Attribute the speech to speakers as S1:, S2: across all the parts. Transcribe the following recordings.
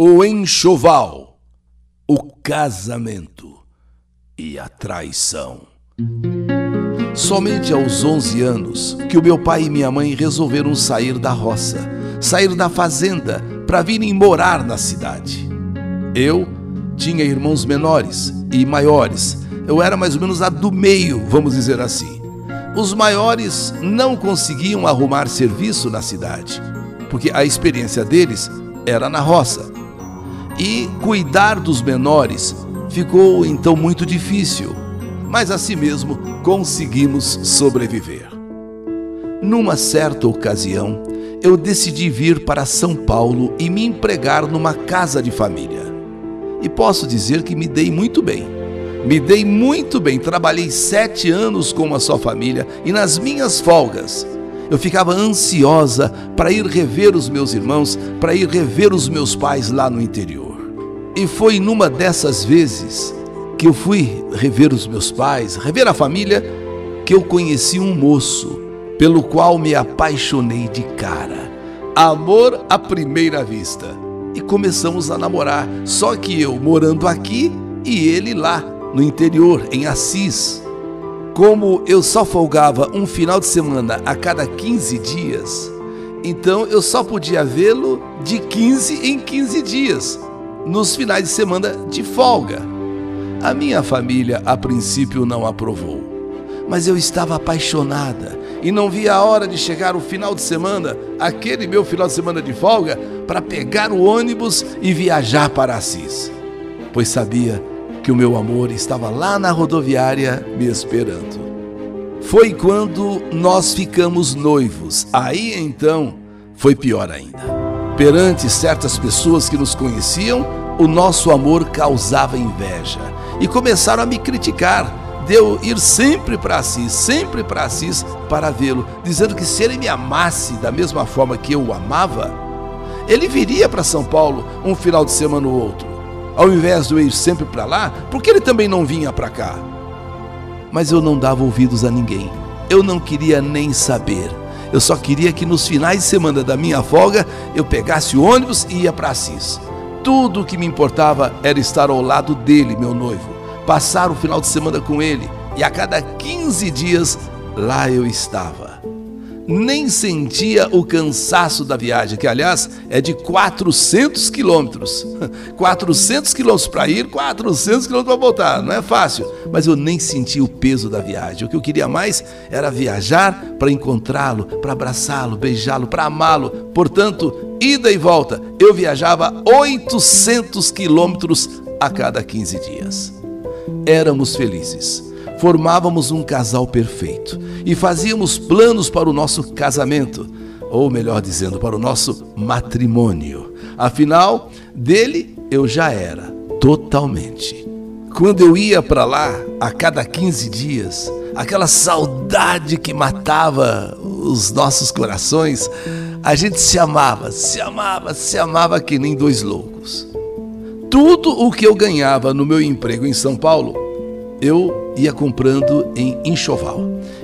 S1: o enxoval, o casamento e a traição. Somente aos 11 anos que o meu pai e minha mãe resolveram sair da roça, sair da fazenda para virem morar na cidade. Eu tinha irmãos menores e maiores. Eu era mais ou menos a do meio, vamos dizer assim. Os maiores não conseguiam arrumar serviço na cidade, porque a experiência deles era na roça. E cuidar dos menores ficou então muito difícil, mas assim mesmo conseguimos sobreviver. Numa certa ocasião, eu decidi vir para São Paulo e me empregar numa casa de família. E posso dizer que me dei muito bem. Me dei muito bem, trabalhei sete anos com uma só família e nas minhas folgas eu ficava ansiosa para ir rever os meus irmãos, para ir rever os meus pais lá no interior. E foi numa dessas vezes que eu fui rever os meus pais, rever a família, que eu conheci um moço pelo qual me apaixonei de cara. Amor à primeira vista. E começamos a namorar, só que eu morando aqui e ele lá, no interior, em Assis. Como eu só folgava um final de semana a cada 15 dias, então eu só podia vê-lo de 15 em 15 dias, nos finais de semana de folga. A minha família a princípio não aprovou, mas eu estava apaixonada e não via a hora de chegar o final de semana, aquele meu final de semana de folga, para pegar o ônibus e viajar para Assis, pois sabia que o meu amor estava lá na rodoviária me esperando. Foi quando nós ficamos noivos. Aí então foi pior ainda. Perante certas pessoas que nos conheciam, o nosso amor causava inveja e começaram a me criticar de eu ir sempre para Assis, sempre para Assis para vê-lo, dizendo que se ele me amasse da mesma forma que eu o amava, ele viria para São Paulo um final de semana ou outro ao invés de eu ir sempre para lá, porque ele também não vinha para cá? Mas eu não dava ouvidos a ninguém. Eu não queria nem saber. Eu só queria que nos finais de semana da minha folga eu pegasse o ônibus e ia para Assis. Tudo o que me importava era estar ao lado dele, meu noivo, passar o final de semana com ele e a cada 15 dias lá eu estava nem sentia o cansaço da viagem, que aliás é de 400 quilômetros. 400 quilômetros para ir, 400 quilômetros para voltar. Não é fácil, mas eu nem senti o peso da viagem. O que eu queria mais era viajar para encontrá-lo, para abraçá-lo, beijá-lo, para amá-lo. Portanto, ida e volta, eu viajava 800 quilômetros a cada 15 dias. Éramos felizes formávamos um casal perfeito e fazíamos planos para o nosso casamento, ou melhor dizendo, para o nosso matrimônio. Afinal, dele eu já era totalmente. Quando eu ia para lá a cada 15 dias, aquela saudade que matava os nossos corações, a gente se amava, se amava, se amava que nem dois loucos. Tudo o que eu ganhava no meu emprego em São Paulo, eu ia comprando em enxoval.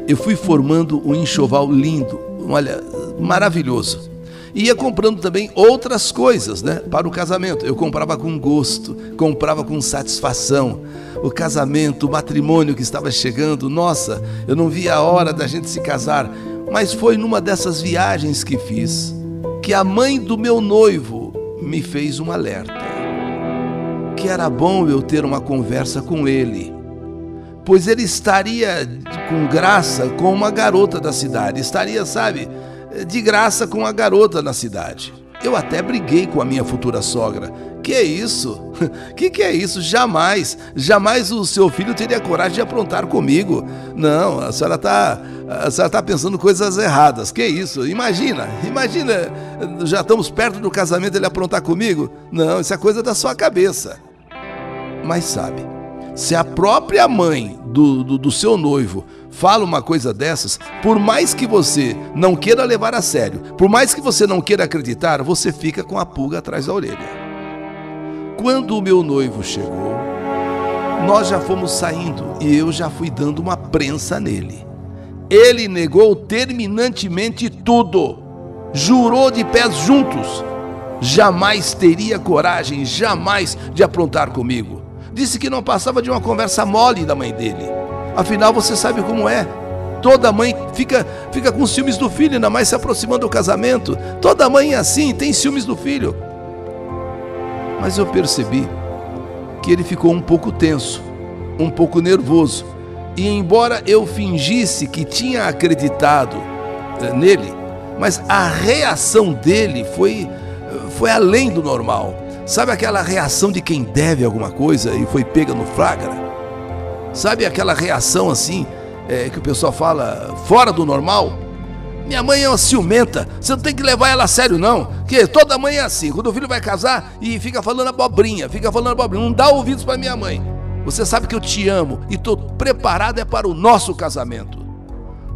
S1: Eu fui formando um enxoval lindo, olha, maravilhoso. E ia comprando também outras coisas, né, para o casamento. Eu comprava com gosto, comprava com satisfação. O casamento, o matrimônio que estava chegando, nossa, eu não via a hora da gente se casar. Mas foi numa dessas viagens que fiz que a mãe do meu noivo me fez um alerta. Que era bom eu ter uma conversa com ele pois ele estaria com graça com uma garota da cidade, estaria, sabe, de graça com a garota na cidade. Eu até briguei com a minha futura sogra. Que é isso? Que que é isso? Jamais, jamais o seu filho teria coragem de aprontar comigo. Não, a senhora está a senhora tá pensando coisas erradas. Que isso? Imagina, imagina, já estamos perto do casamento ele aprontar comigo? Não, isso é coisa da sua cabeça. Mas sabe, se a própria mãe do, do, do, seu noivo fala uma coisa dessas, por mais que você não queira levar a sério, por mais que você não queira acreditar, você fica com a pulga atrás da orelha. Quando o meu noivo chegou, nós já fomos saindo e eu já fui dando uma prensa nele. Ele negou terminantemente tudo, jurou de pés juntos jamais teria coragem, jamais, de aprontar comigo. Disse que não passava de uma conversa mole da mãe dele. Afinal, você sabe como é. Toda mãe fica, fica com ciúmes do filho, ainda mais se aproximando do casamento. Toda mãe é assim, tem ciúmes do filho. Mas eu percebi que ele ficou um pouco tenso, um pouco nervoso. E embora eu fingisse que tinha acreditado eh, nele, mas a reação dele foi, foi além do normal. Sabe aquela reação de quem deve alguma coisa e foi pega no flagra? Sabe aquela reação assim, é, que o pessoal fala fora do normal? Minha mãe é uma ciumenta, você não tem que levar ela a sério, não. Que toda mãe é assim, quando o filho vai casar e fica falando abobrinha, fica falando abobrinha, não dá ouvidos para minha mãe. Você sabe que eu te amo e estou preparado é para o nosso casamento.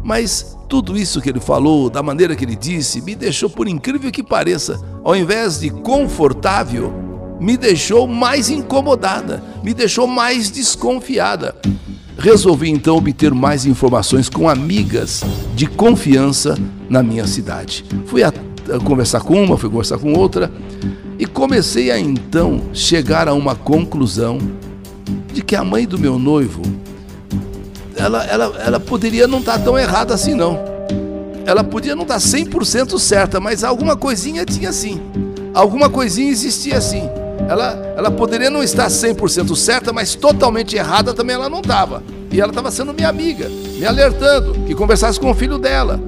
S1: Mas tudo isso que ele falou, da maneira que ele disse, me deixou, por incrível que pareça, ao invés de confortável, me deixou mais incomodada, me deixou mais desconfiada. Resolvi então obter mais informações com amigas de confiança na minha cidade. Fui a, a conversar com uma, fui conversar com outra e comecei a então chegar a uma conclusão de que a mãe do meu noivo ela, ela, ela poderia não estar tão errada assim, não. Ela podia não estar tá 100% certa, mas alguma coisinha tinha sim. Alguma coisinha existia assim. Ela, ela poderia não estar 100% certa, mas totalmente errada também ela não estava. E ela estava sendo minha amiga, me alertando que conversasse com o filho dela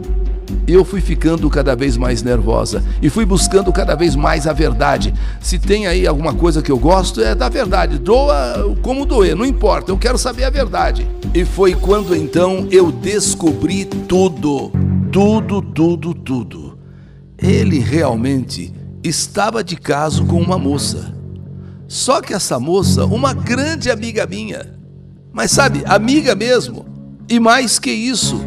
S1: eu fui ficando cada vez mais nervosa e fui buscando cada vez mais a verdade. Se tem aí alguma coisa que eu gosto, é da verdade. Doa como doer, não importa, eu quero saber a verdade. E foi quando então eu descobri tudo. Tudo, tudo, tudo. Ele realmente estava de caso com uma moça. Só que essa moça, uma grande amiga minha. Mas sabe, amiga mesmo. E mais que isso,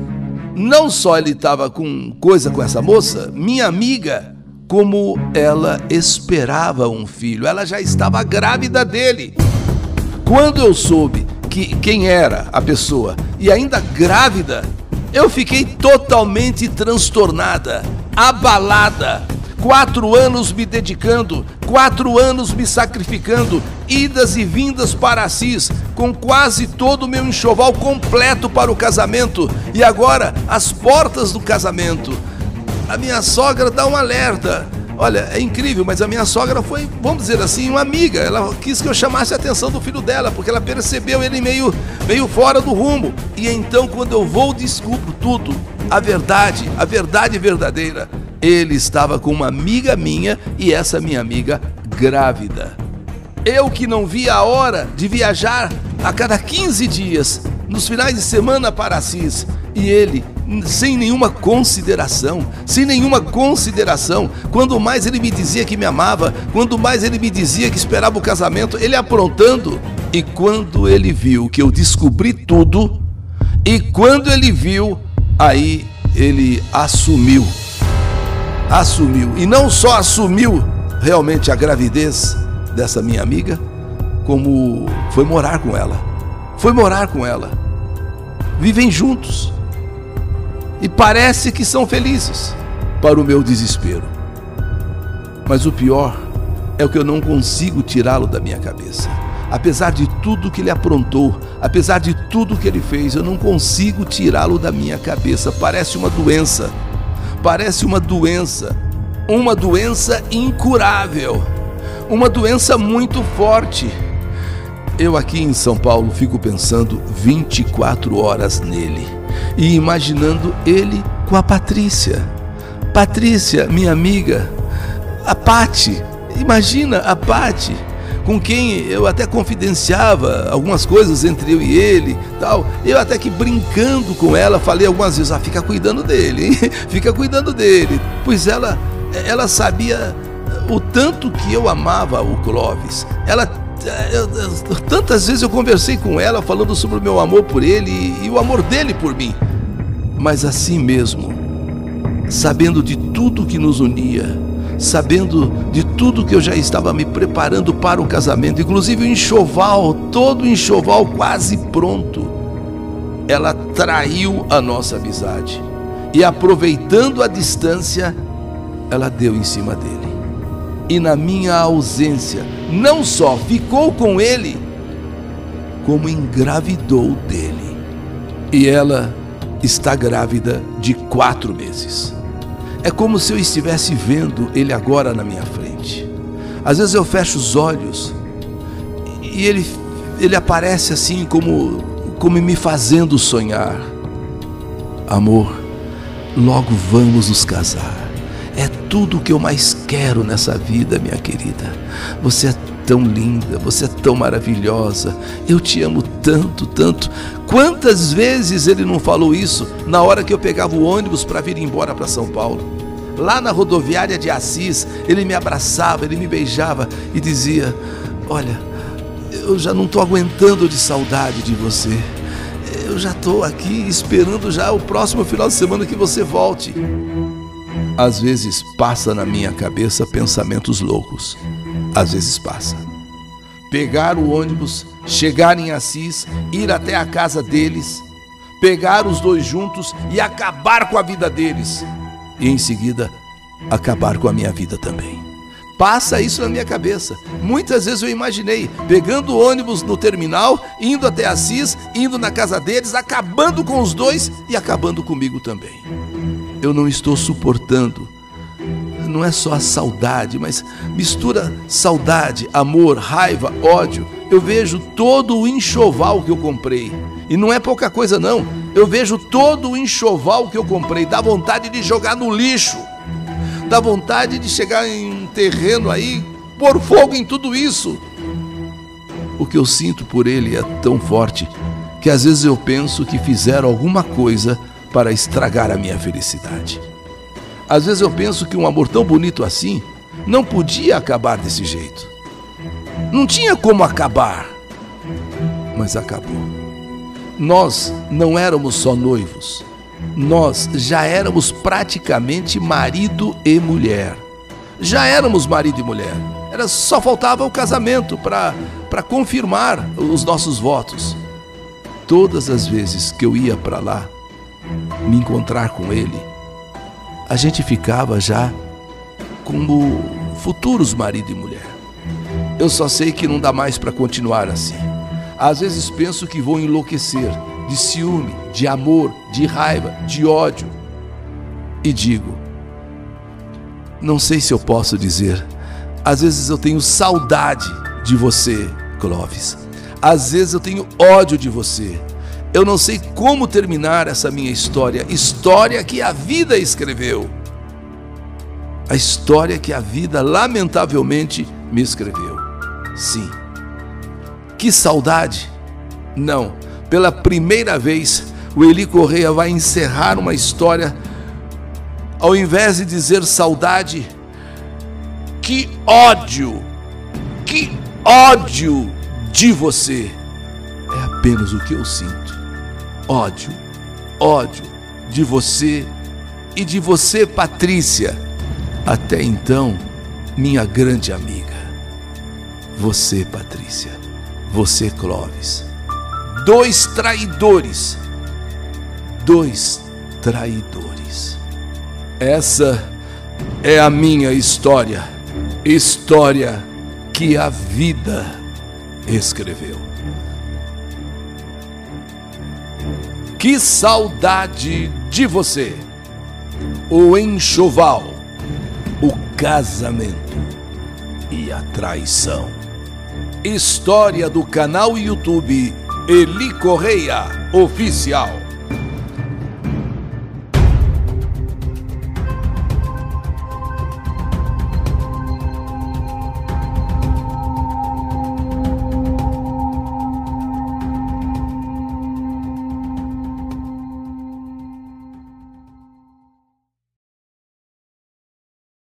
S1: não só ele estava com coisa com essa moça, minha amiga, como ela esperava um filho, ela já estava grávida dele. Quando eu soube que quem era a pessoa e ainda grávida, eu fiquei totalmente transtornada, abalada. Quatro anos me dedicando, quatro anos me sacrificando, idas e vindas para Assis, com quase todo o meu enxoval completo para o casamento, e agora as portas do casamento. A minha sogra dá um alerta. Olha, é incrível, mas a minha sogra foi, vamos dizer assim, uma amiga. Ela quis que eu chamasse a atenção do filho dela, porque ela percebeu ele meio, meio fora do rumo. E então, quando eu vou, descubro tudo, a verdade, a verdade verdadeira. Ele estava com uma amiga minha e essa minha amiga grávida. Eu que não via a hora de viajar a cada 15 dias, nos finais de semana para Assis, e ele, sem nenhuma consideração, sem nenhuma consideração, quando mais ele me dizia que me amava, quando mais ele me dizia que esperava o casamento, ele aprontando. E quando ele viu que eu descobri tudo, e quando ele viu, aí ele assumiu. Assumiu. E não só assumiu realmente a gravidez, dessa minha amiga, como foi morar com ela. Foi morar com ela. Vivem juntos. E parece que são felizes, para o meu desespero. Mas o pior é o que eu não consigo tirá-lo da minha cabeça. Apesar de tudo que ele aprontou, apesar de tudo que ele fez, eu não consigo tirá-lo da minha cabeça. Parece uma doença. Parece uma doença. Uma doença incurável uma doença muito forte. Eu aqui em São Paulo fico pensando 24 horas nele e imaginando ele com a Patrícia. Patrícia, minha amiga, a Pati, imagina a Pati, com quem eu até confidenciava algumas coisas entre eu e ele, tal. Eu até que brincando com ela falei algumas vezes: "Ah, fica cuidando dele, hein? fica cuidando dele", pois ela ela sabia o tanto que eu amava o Clóvis. Ela tantas vezes eu conversei com ela falando sobre o meu amor por ele e, e o amor dele por mim. Mas assim mesmo, sabendo de tudo que nos unia, sabendo de tudo que eu já estava me preparando para o casamento, inclusive o enxoval, todo o enxoval quase pronto, ela traiu a nossa amizade. E aproveitando a distância, ela deu em cima dele. e na minha ausência, não só ficou com ele, como engravidou dele. E ela está grávida de quatro meses. É como se eu estivesse vendo ele agora na minha frente. Às vezes eu fecho os olhos e ele, ele aparece assim como, como me fazendo sonhar. Amor, logo vamos nos casar. É tudo o que eu mais quero nessa vida, minha querida. Você é tão linda, você é tão maravilhosa. Eu te amo tanto, tanto. Quantas vezes ele não falou isso na hora que eu pegava o ônibus para vir embora para São Paulo? Lá na rodoviária de Assis, ele me abraçava, ele me beijava e dizia: Olha, eu já não estou aguentando de saudade de você. Eu já estou aqui esperando já o próximo final de semana que você volte. Às vezes passa na minha cabeça pensamentos loucos. Às vezes passa. Pegar o ônibus, chegar em Assis, ir até a casa deles, pegar os dois juntos e acabar com a vida deles. E em seguida, acabar com a minha vida também. Passa isso na minha cabeça. Muitas vezes eu imaginei pegando o ônibus no terminal, indo até Assis, indo na casa deles, acabando com os dois e acabando comigo também eu não estou suportando. Não é só a saudade, mas mistura saudade, amor, raiva, ódio. Eu vejo todo o enxoval que eu comprei. E não é pouca coisa, não. Eu vejo todo o enxoval que eu comprei. Dá vontade de jogar no lixo. Dá vontade de chegar em um terreno aí, pôr fogo em tudo isso. O que eu sinto por ele é tão forte que às vezes eu penso que fizeram alguma coisa para estragar a minha felicidade. Às vezes eu penso que um amor tão bonito assim não podia acabar desse jeito. Não tinha como acabar, mas acabou. Nós não éramos só noivos, nós já éramos praticamente marido e mulher. Já éramos marido e mulher. Era só faltava o casamento para confirmar os nossos votos. Todas as vezes que eu ia para lá, me encontrar com ele, a gente ficava já como futuros marido e mulher. Eu só sei que não dá mais para continuar assim. Às vezes penso que vou enlouquecer de ciúme, de amor, de raiva, de ódio. E digo: não sei se eu posso dizer, às vezes eu tenho saudade de você, Clóvis. Às vezes eu tenho ódio de você. Eu não sei como terminar essa minha história, história que a vida escreveu. A história que a vida lamentavelmente me escreveu. Sim. Que saudade! Não, pela primeira vez, o Eli Correia vai encerrar uma história. Ao invés de dizer saudade, que ódio! Que ódio de você! É apenas o que eu sinto ódio, ódio de você e de você, Patrícia, até então, minha grande amiga. Você, Patrícia, você, Clóvis. Dois traidores. Dois traidores. Essa é a minha história. História que a vida escreveu. Que saudade de você! O enxoval, o casamento e a traição. História do canal YouTube Eli Correia Oficial.